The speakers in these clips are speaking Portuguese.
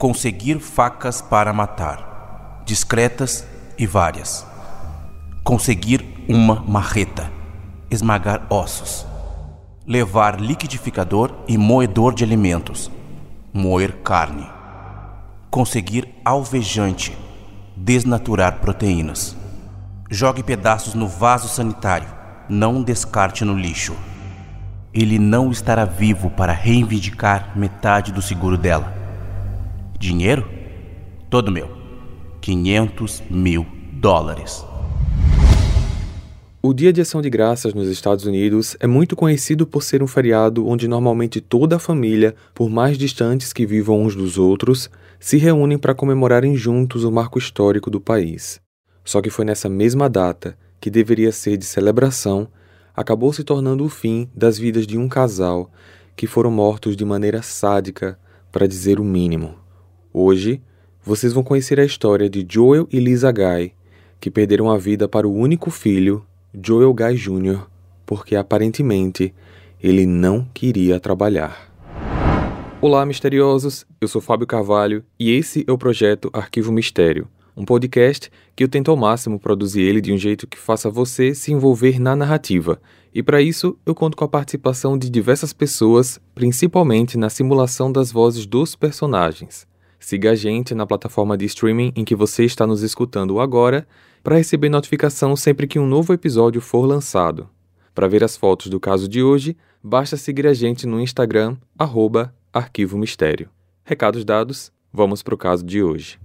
Conseguir facas para matar, discretas e várias. Conseguir uma marreta, esmagar ossos. Levar liquidificador e moedor de alimentos, moer carne. Conseguir alvejante, desnaturar proteínas. Jogue pedaços no vaso sanitário, não descarte no lixo. Ele não estará vivo para reivindicar metade do seguro dela. Dinheiro? Todo meu. 500 mil dólares. O Dia de Ação de Graças nos Estados Unidos é muito conhecido por ser um feriado onde normalmente toda a família, por mais distantes que vivam uns dos outros, se reúnem para comemorarem juntos o marco histórico do país. Só que foi nessa mesma data, que deveria ser de celebração, acabou se tornando o fim das vidas de um casal que foram mortos de maneira sádica, para dizer o mínimo. Hoje, vocês vão conhecer a história de Joel e Lisa Guy, que perderam a vida para o único filho, Joel Guy Jr., porque aparentemente ele não queria trabalhar. Olá, misteriosos! Eu sou Fábio Carvalho e esse é o projeto Arquivo Mistério um podcast que eu tento ao máximo produzir ele de um jeito que faça você se envolver na narrativa. E para isso, eu conto com a participação de diversas pessoas, principalmente na simulação das vozes dos personagens. Siga a gente na plataforma de streaming em que você está nos escutando agora para receber notificação sempre que um novo episódio for lançado. Para ver as fotos do caso de hoje, basta seguir a gente no Instagram, arroba Arquivo Mistério. Recados dados, vamos para o caso de hoje.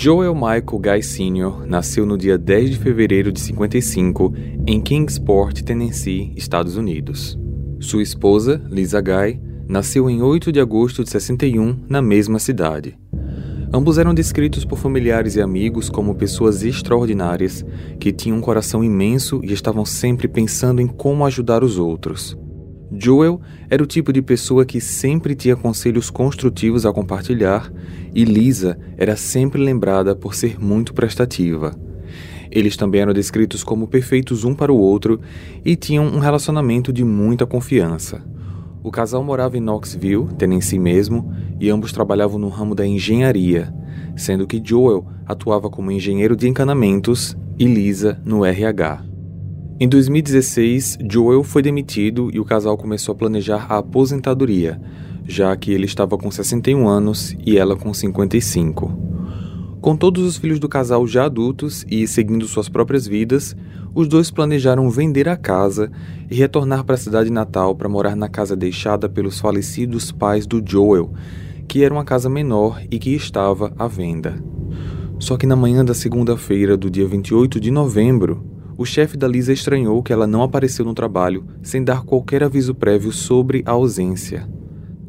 Joel Michael Guy Sr. nasceu no dia 10 de fevereiro de 55 em Kingsport, Tennessee, Estados Unidos. Sua esposa, Lisa Guy, nasceu em 8 de agosto de 61 na mesma cidade. Ambos eram descritos por familiares e amigos como pessoas extraordinárias que tinham um coração imenso e estavam sempre pensando em como ajudar os outros. Joel era o tipo de pessoa que sempre tinha conselhos construtivos a compartilhar e Lisa era sempre lembrada por ser muito prestativa. Eles também eram descritos como perfeitos um para o outro e tinham um relacionamento de muita confiança. O casal morava em Knoxville, Tennessee mesmo, e ambos trabalhavam no ramo da engenharia, sendo que Joel atuava como engenheiro de encanamentos e Lisa no RH. Em 2016, Joel foi demitido e o casal começou a planejar a aposentadoria, já que ele estava com 61 anos e ela com 55. Com todos os filhos do casal já adultos e seguindo suas próprias vidas, os dois planejaram vender a casa e retornar para a cidade natal para morar na casa deixada pelos falecidos pais do Joel, que era uma casa menor e que estava à venda. Só que na manhã da segunda-feira do dia 28 de novembro, o chefe da Lisa estranhou que ela não apareceu no trabalho sem dar qualquer aviso prévio sobre a ausência.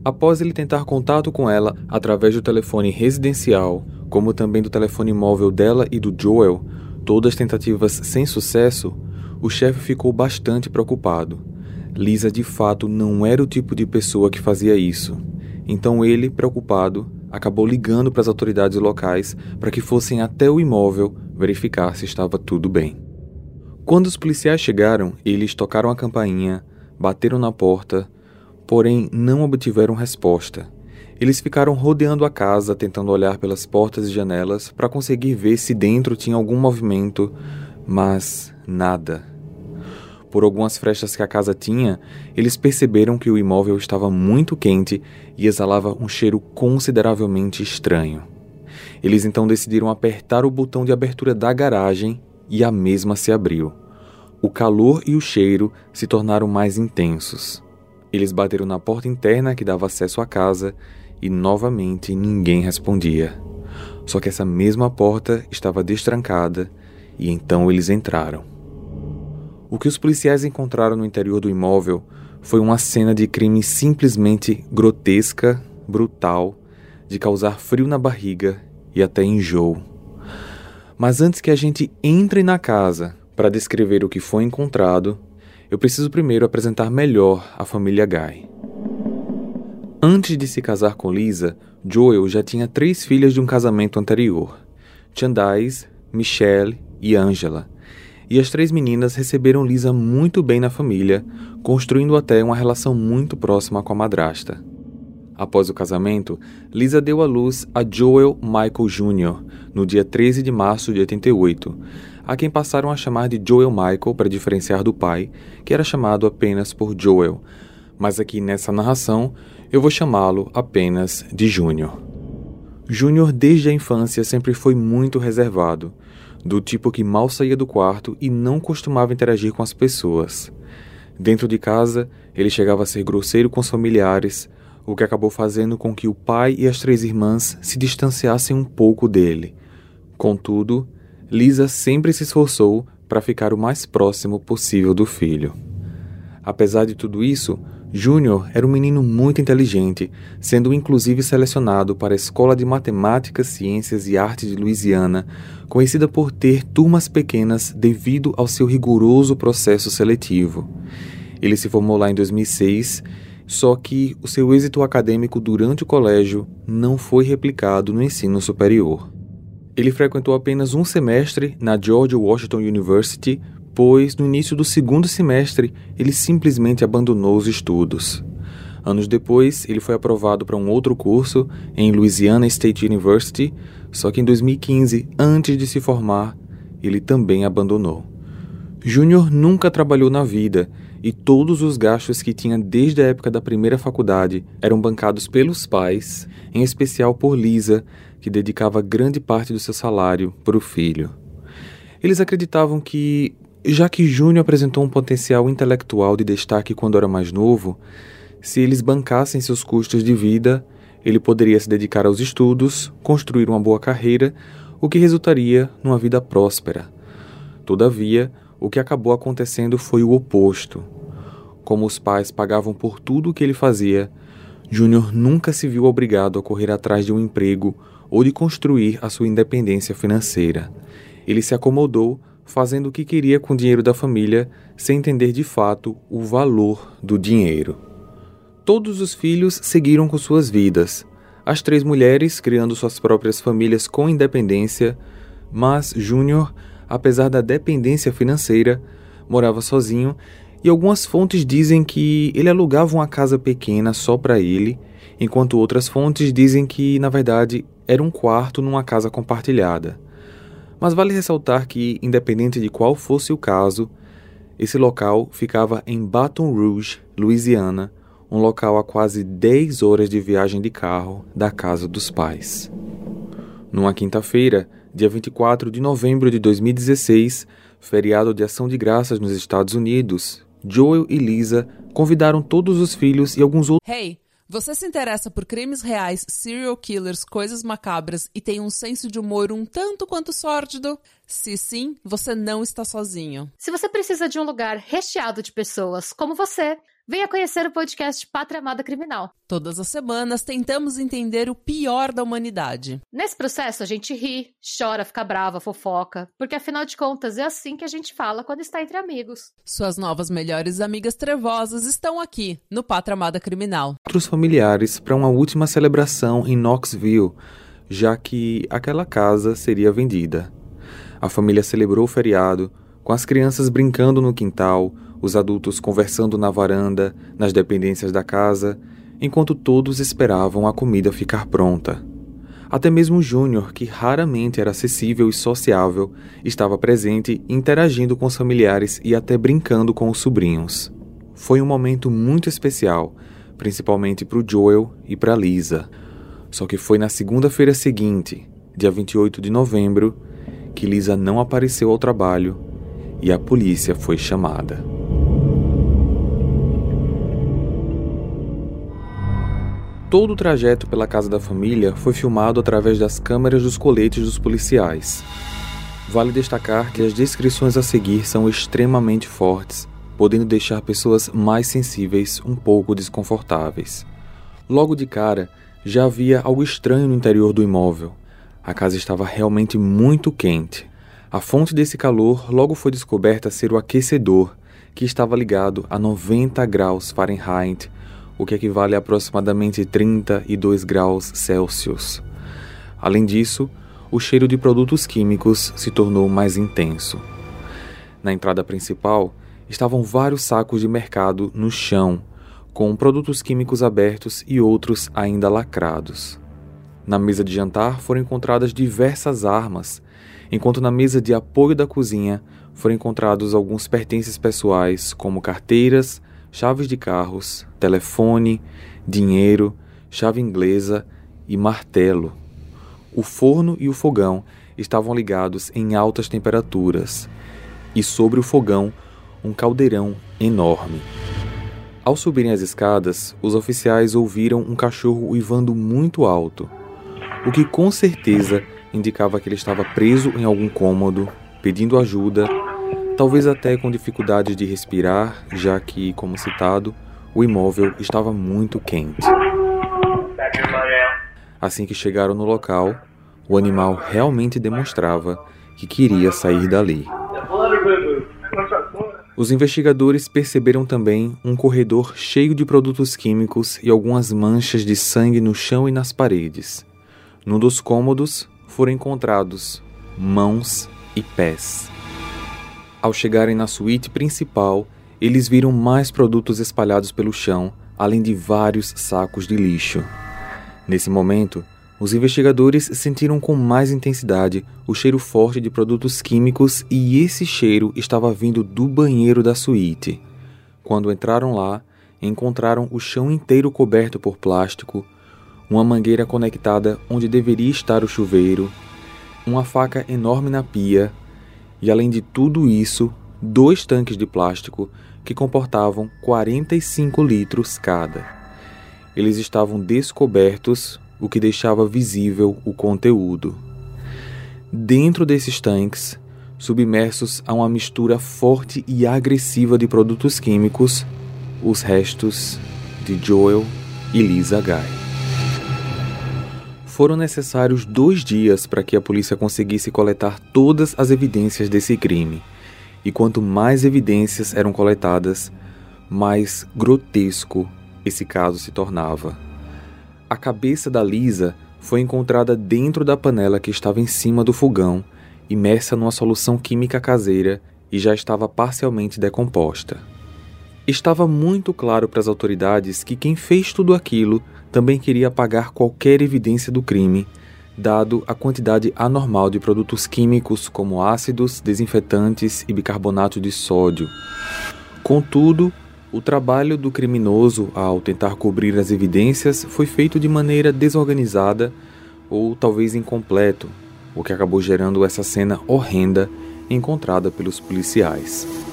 Após ele tentar contato com ela através do telefone residencial, como também do telefone móvel dela e do Joel, todas tentativas sem sucesso, o chefe ficou bastante preocupado. Lisa de fato não era o tipo de pessoa que fazia isso. Então ele, preocupado, acabou ligando para as autoridades locais para que fossem até o imóvel verificar se estava tudo bem. Quando os policiais chegaram, eles tocaram a campainha, bateram na porta, porém não obtiveram resposta. Eles ficaram rodeando a casa, tentando olhar pelas portas e janelas para conseguir ver se dentro tinha algum movimento, mas nada. Por algumas frestas que a casa tinha, eles perceberam que o imóvel estava muito quente e exalava um cheiro consideravelmente estranho. Eles então decidiram apertar o botão de abertura da garagem e a mesma se abriu. O calor e o cheiro se tornaram mais intensos. Eles bateram na porta interna que dava acesso à casa e novamente ninguém respondia. Só que essa mesma porta estava destrancada e então eles entraram. O que os policiais encontraram no interior do imóvel foi uma cena de crime simplesmente grotesca, brutal, de causar frio na barriga e até enjoo. Mas antes que a gente entre na casa para descrever o que foi encontrado, eu preciso primeiro apresentar melhor a família Guy. Antes de se casar com Lisa, Joel já tinha três filhas de um casamento anterior: Chandice, Michelle e Angela. e as três meninas receberam Lisa muito bem na família, construindo até uma relação muito próxima com a madrasta. Após o casamento, Lisa deu à luz a Joel Michael Jr. no dia 13 de março de 88, a quem passaram a chamar de Joel Michael para diferenciar do pai, que era chamado apenas por Joel, mas aqui nessa narração eu vou chamá-lo apenas de Júnior. Júnior, desde a infância, sempre foi muito reservado, do tipo que mal saía do quarto e não costumava interagir com as pessoas. Dentro de casa, ele chegava a ser grosseiro com os familiares, o que acabou fazendo com que o pai e as três irmãs se distanciassem um pouco dele. Contudo, Lisa sempre se esforçou para ficar o mais próximo possível do filho. Apesar de tudo isso, Júnior era um menino muito inteligente, sendo inclusive selecionado para a Escola de Matemática, Ciências e Artes de Louisiana, conhecida por ter turmas pequenas devido ao seu rigoroso processo seletivo. Ele se formou lá em 2006, só que o seu êxito acadêmico durante o colégio não foi replicado no ensino superior. Ele frequentou apenas um semestre na George Washington University pois no início do segundo semestre ele simplesmente abandonou os estudos. Anos depois, ele foi aprovado para um outro curso em Louisiana State University, só que em 2015, antes de se formar, ele também abandonou. Júnior nunca trabalhou na vida e todos os gastos que tinha desde a época da primeira faculdade eram bancados pelos pais, em especial por Lisa, que dedicava grande parte do seu salário para o filho. Eles acreditavam que já que Júnior apresentou um potencial intelectual de destaque quando era mais novo, se eles bancassem seus custos de vida, ele poderia se dedicar aos estudos, construir uma boa carreira, o que resultaria numa vida próspera. Todavia, o que acabou acontecendo foi o oposto. Como os pais pagavam por tudo o que ele fazia, Júnior nunca se viu obrigado a correr atrás de um emprego ou de construir a sua independência financeira. Ele se acomodou fazendo o que queria com o dinheiro da família, sem entender de fato o valor do dinheiro. Todos os filhos seguiram com suas vidas, as três mulheres criando suas próprias famílias com independência, mas Júnior, apesar da dependência financeira, morava sozinho e algumas fontes dizem que ele alugava uma casa pequena só para ele, enquanto outras fontes dizem que, na verdade, era um quarto numa casa compartilhada. Mas vale ressaltar que, independente de qual fosse o caso, esse local ficava em Baton Rouge, Louisiana, um local a quase 10 horas de viagem de carro da casa dos pais. Numa quinta-feira, dia 24 de novembro de 2016, feriado de Ação de Graças nos Estados Unidos, Joel e Lisa convidaram todos os filhos e alguns outros. Hey! Você se interessa por crimes reais, serial killers, coisas macabras e tem um senso de humor um tanto quanto sórdido? Se sim, você não está sozinho. Se você precisa de um lugar recheado de pessoas como você, Venha conhecer o podcast Pátria Amada Criminal. Todas as semanas tentamos entender o pior da humanidade. Nesse processo a gente ri, chora, fica brava, fofoca, porque afinal de contas é assim que a gente fala quando está entre amigos. Suas novas melhores amigas trevosas estão aqui no Pátria Amada Criminal. Outros familiares para uma última celebração em Knoxville, já que aquela casa seria vendida. A família celebrou o feriado, com as crianças brincando no quintal, os adultos conversando na varanda, nas dependências da casa, enquanto todos esperavam a comida ficar pronta. Até mesmo Júnior, que raramente era acessível e sociável, estava presente, interagindo com os familiares e até brincando com os sobrinhos. Foi um momento muito especial, principalmente para o Joel e para Lisa. Só que foi na segunda-feira seguinte, dia 28 de novembro, que Lisa não apareceu ao trabalho e a polícia foi chamada. Todo o trajeto pela casa da família foi filmado através das câmeras dos coletes dos policiais. Vale destacar que as descrições a seguir são extremamente fortes, podendo deixar pessoas mais sensíveis um pouco desconfortáveis. Logo de cara, já havia algo estranho no interior do imóvel. A casa estava realmente muito quente. A fonte desse calor logo foi descoberta ser o aquecedor, que estava ligado a 90 graus Fahrenheit o que equivale a aproximadamente 32 graus Celsius. Além disso, o cheiro de produtos químicos se tornou mais intenso. Na entrada principal estavam vários sacos de mercado no chão, com produtos químicos abertos e outros ainda lacrados. Na mesa de jantar foram encontradas diversas armas, enquanto na mesa de apoio da cozinha foram encontrados alguns pertences pessoais, como carteiras, chaves de carros, telefone, dinheiro, chave inglesa e martelo. O forno e o fogão estavam ligados em altas temperaturas, e sobre o fogão um caldeirão enorme. Ao subirem as escadas, os oficiais ouviram um cachorro uivando muito alto, o que com certeza indicava que ele estava preso em algum cômodo, pedindo ajuda, talvez até com dificuldade de respirar, já que, como citado, o imóvel estava muito quente. Assim que chegaram no local, o animal realmente demonstrava que queria sair dali. Os investigadores perceberam também um corredor cheio de produtos químicos e algumas manchas de sangue no chão e nas paredes. Num dos cômodos foram encontrados mãos e pés. Ao chegarem na suíte principal, eles viram mais produtos espalhados pelo chão, além de vários sacos de lixo. Nesse momento, os investigadores sentiram com mais intensidade o cheiro forte de produtos químicos e esse cheiro estava vindo do banheiro da suíte. Quando entraram lá, encontraram o chão inteiro coberto por plástico, uma mangueira conectada onde deveria estar o chuveiro, uma faca enorme na pia e, além de tudo isso, dois tanques de plástico que comportavam 45 litros cada. Eles estavam descobertos o que deixava visível o conteúdo. Dentro desses tanques, submersos a uma mistura forte e agressiva de produtos químicos, os restos de Joel e Lisa Guy. Foram necessários dois dias para que a polícia conseguisse coletar todas as evidências desse crime. E quanto mais evidências eram coletadas, mais grotesco esse caso se tornava. A cabeça da Lisa foi encontrada dentro da panela que estava em cima do fogão, imersa numa solução química caseira e já estava parcialmente decomposta. Estava muito claro para as autoridades que quem fez tudo aquilo também queria apagar qualquer evidência do crime, dado a quantidade anormal de produtos químicos como ácidos, desinfetantes e bicarbonato de sódio. Contudo, o trabalho do criminoso ao tentar cobrir as evidências foi feito de maneira desorganizada ou talvez incompleto, o que acabou gerando essa cena horrenda encontrada pelos policiais.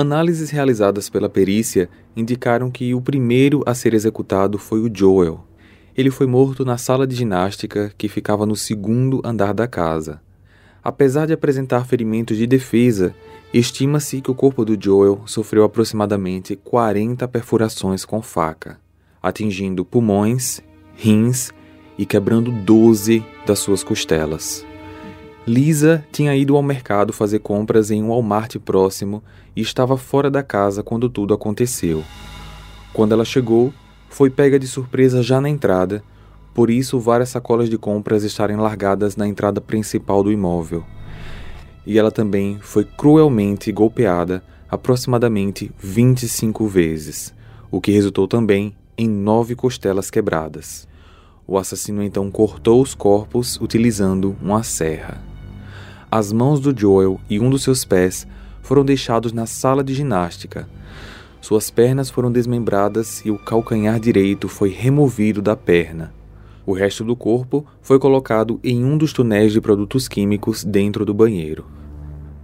Análises realizadas pela perícia indicaram que o primeiro a ser executado foi o Joel. Ele foi morto na sala de ginástica que ficava no segundo andar da casa. Apesar de apresentar ferimentos de defesa, Estima-se que o corpo do Joel sofreu aproximadamente 40 perfurações com faca, atingindo pulmões, rins e quebrando 12 das suas costelas. Lisa tinha ido ao mercado fazer compras em um Walmart próximo e estava fora da casa quando tudo aconteceu. Quando ela chegou, foi pega de surpresa já na entrada, por isso várias sacolas de compras estarem largadas na entrada principal do imóvel e ela também foi cruelmente golpeada aproximadamente 25 vezes, o que resultou também em nove costelas quebradas. O assassino então cortou os corpos utilizando uma serra. As mãos do Joel e um dos seus pés foram deixados na sala de ginástica. Suas pernas foram desmembradas e o calcanhar direito foi removido da perna. O resto do corpo foi colocado em um dos túneis de produtos químicos dentro do banheiro.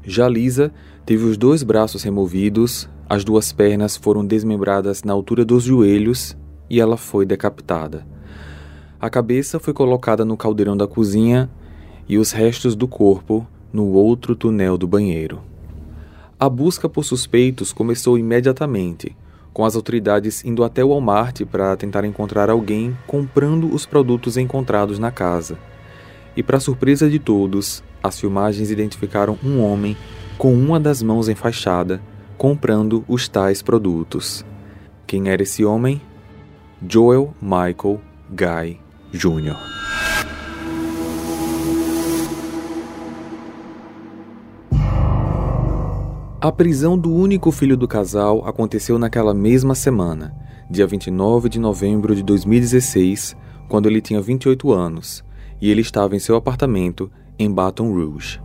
Já Lisa teve os dois braços removidos, as duas pernas foram desmembradas na altura dos joelhos e ela foi decapitada. A cabeça foi colocada no caldeirão da cozinha e os restos do corpo no outro túnel do banheiro. A busca por suspeitos começou imediatamente, com as autoridades indo até o Walmart para tentar encontrar alguém comprando os produtos encontrados na casa. E, para surpresa de todos, as filmagens identificaram um homem com uma das mãos enfaixada comprando os tais produtos. Quem era esse homem? Joel Michael Guy Jr. A prisão do único filho do casal aconteceu naquela mesma semana, dia 29 de novembro de 2016, quando ele tinha 28 anos e ele estava em seu apartamento em Baton Rouge.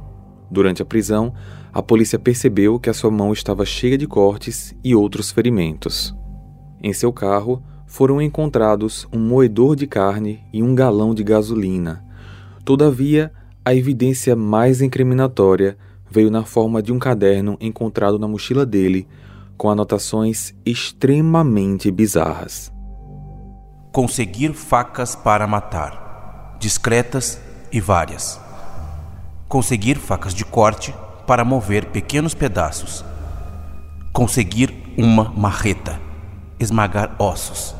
Durante a prisão, a polícia percebeu que a sua mão estava cheia de cortes e outros ferimentos. Em seu carro foram encontrados um moedor de carne e um galão de gasolina. Todavia, a evidência mais incriminatória veio na forma de um caderno encontrado na mochila dele, com anotações extremamente bizarras. Conseguir facas para matar, discretas e várias. Conseguir facas de corte para mover pequenos pedaços. Conseguir uma marreta, esmagar ossos.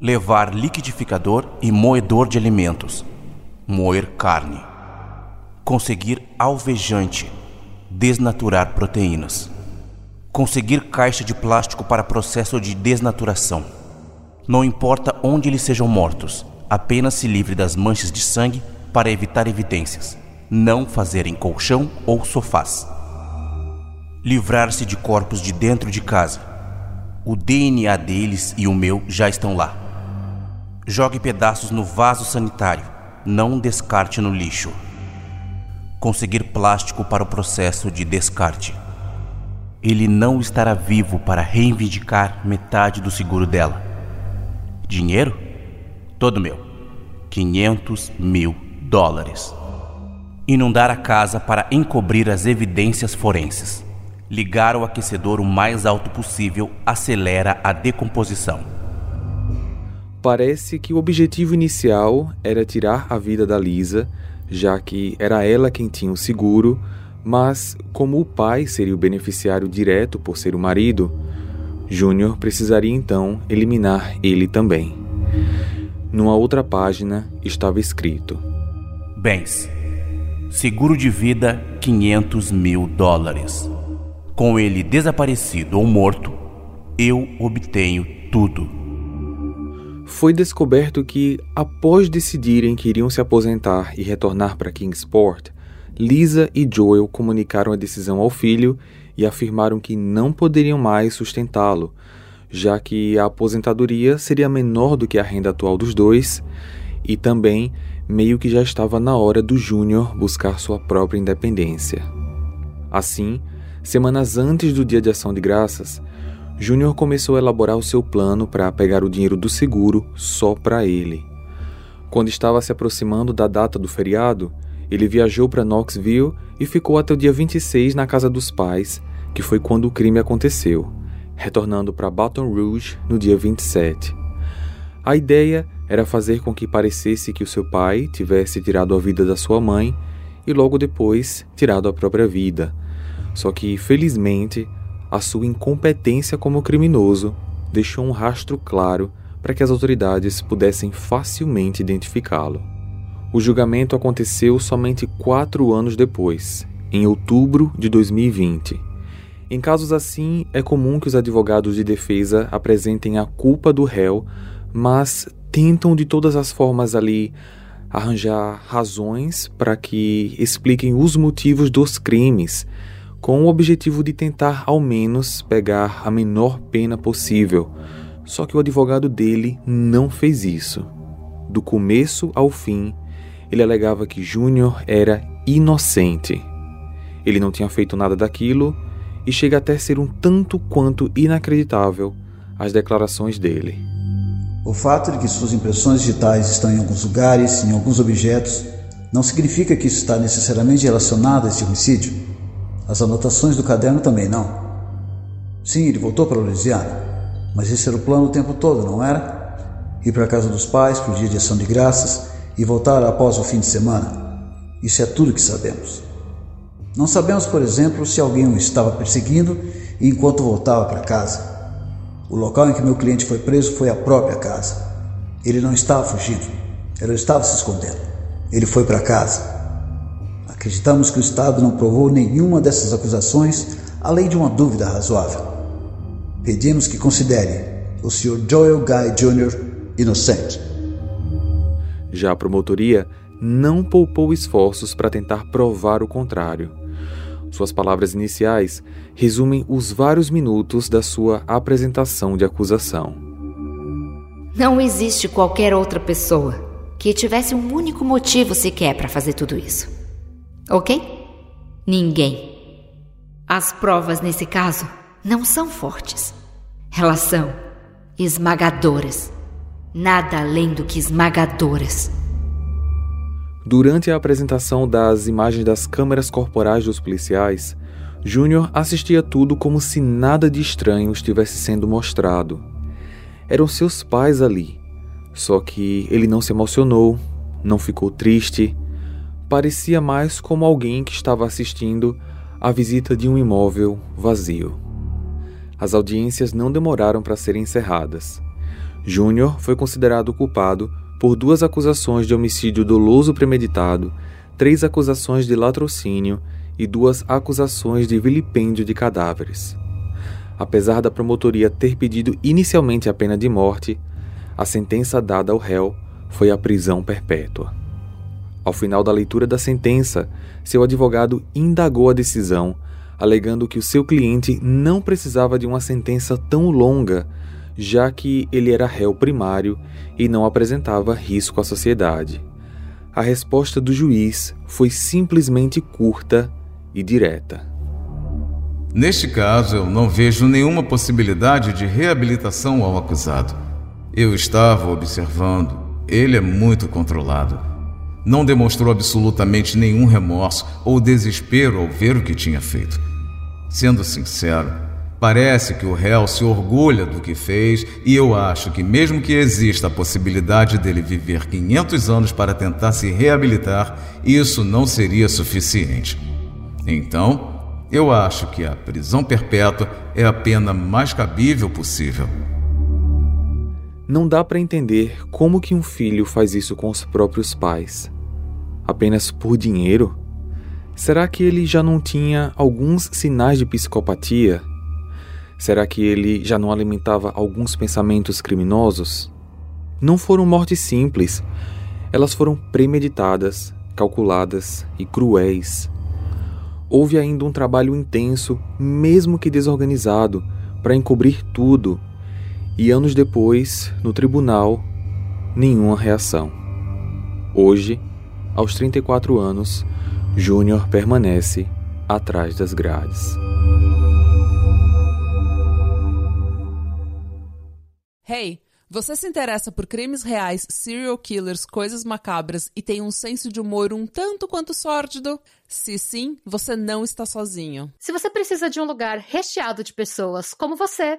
Levar liquidificador e moedor de alimentos, moer carne. Conseguir alvejante, desnaturar proteínas. Conseguir caixa de plástico para processo de desnaturação. Não importa onde eles sejam mortos, apenas se livre das manchas de sangue para evitar evidências. Não fazer em colchão ou sofás. Livrar-se de corpos de dentro de casa. O DNA deles e o meu já estão lá. Jogue pedaços no vaso sanitário. Não descarte no lixo conseguir plástico para o processo de descarte. Ele não estará vivo para reivindicar metade do seguro dela. Dinheiro? Todo meu. 500 mil dólares. Inundar a casa para encobrir as evidências forenses. Ligar o aquecedor o mais alto possível acelera a decomposição. Parece que o objetivo inicial era tirar a vida da Lisa já que era ela quem tinha o seguro, mas como o pai seria o beneficiário direto por ser o marido, Júnior precisaria então eliminar ele também. Numa outra página estava escrito: Bens. Seguro de vida 500 mil dólares. Com ele desaparecido ou morto, eu obtenho tudo foi descoberto que, após decidirem que iriam se aposentar e retornar para Kingsport, Lisa e Joel comunicaram a decisão ao filho e afirmaram que não poderiam mais sustentá-lo, já que a aposentadoria seria menor do que a renda atual dos dois e também meio que já estava na hora do Júnior buscar sua própria independência. Assim, semanas antes do Dia de Ação de Graças, Júnior começou a elaborar o seu plano para pegar o dinheiro do seguro só para ele. Quando estava se aproximando da data do feriado, ele viajou para Knoxville e ficou até o dia 26 na casa dos pais, que foi quando o crime aconteceu, retornando para Baton Rouge no dia 27. A ideia era fazer com que parecesse que o seu pai tivesse tirado a vida da sua mãe e logo depois tirado a própria vida. Só que, felizmente, a sua incompetência como criminoso deixou um rastro claro para que as autoridades pudessem facilmente identificá-lo. O julgamento aconteceu somente quatro anos depois, em outubro de 2020. Em casos assim, é comum que os advogados de defesa apresentem a culpa do réu, mas tentam de todas as formas ali arranjar razões para que expliquem os motivos dos crimes com o objetivo de tentar ao menos pegar a menor pena possível. Só que o advogado dele não fez isso. Do começo ao fim, ele alegava que Júnior era inocente. Ele não tinha feito nada daquilo e chega até ser um tanto quanto inacreditável as declarações dele. O fato de que suas impressões digitais estão em alguns lugares, em alguns objetos, não significa que isso está necessariamente relacionado a este homicídio. As anotações do caderno também não. Sim, ele voltou para Louisiana, mas esse era o plano o tempo todo, não era? Ir para a casa dos pais para o dia de ação de graças e voltar após o fim de semana. Isso é tudo que sabemos. Não sabemos, por exemplo, se alguém o estava perseguindo enquanto voltava para casa. O local em que meu cliente foi preso foi a própria casa. Ele não estava fugindo, ele estava se escondendo. Ele foi para casa. Acreditamos que o Estado não provou nenhuma dessas acusações, além de uma dúvida razoável. Pedimos que considere o Sr. Joel Guy Jr. inocente. Já a promotoria não poupou esforços para tentar provar o contrário. Suas palavras iniciais resumem os vários minutos da sua apresentação de acusação. Não existe qualquer outra pessoa que tivesse um único motivo sequer para fazer tudo isso. Ok? Ninguém. As provas nesse caso não são fortes. Elas são esmagadoras. Nada além do que esmagadoras. Durante a apresentação das imagens das câmeras corporais dos policiais, Júnior assistia tudo como se nada de estranho estivesse sendo mostrado. Eram seus pais ali, só que ele não se emocionou, não ficou triste, parecia mais como alguém que estava assistindo a visita de um imóvel vazio. As audiências não demoraram para serem encerradas. Júnior foi considerado culpado por duas acusações de homicídio doloso premeditado, três acusações de latrocínio e duas acusações de vilipêndio de cadáveres. Apesar da promotoria ter pedido inicialmente a pena de morte, a sentença dada ao réu foi a prisão perpétua. Ao final da leitura da sentença, seu advogado indagou a decisão, alegando que o seu cliente não precisava de uma sentença tão longa já que ele era réu primário e não apresentava risco à sociedade. A resposta do juiz foi simplesmente curta e direta. Neste caso, eu não vejo nenhuma possibilidade de reabilitação ao acusado. Eu estava observando. Ele é muito controlado. Não demonstrou absolutamente nenhum remorso ou desespero ao ver o que tinha feito. Sendo sincero, Parece que o réu se orgulha do que fez e eu acho que, mesmo que exista a possibilidade dele viver 500 anos para tentar se reabilitar, isso não seria suficiente. Então, eu acho que a prisão perpétua é a pena mais cabível possível. Não dá para entender como que um filho faz isso com os próprios pais. Apenas por dinheiro? Será que ele já não tinha alguns sinais de psicopatia Será que ele já não alimentava alguns pensamentos criminosos? Não foram mortes simples. Elas foram premeditadas, calculadas e cruéis. Houve ainda um trabalho intenso, mesmo que desorganizado, para encobrir tudo. E anos depois, no tribunal, nenhuma reação. Hoje, aos 34 anos, Júnior permanece atrás das grades. Hey, você se interessa por crimes reais, serial killers, coisas macabras e tem um senso de humor um tanto quanto sórdido? Se sim, você não está sozinho. Se você precisa de um lugar recheado de pessoas como você,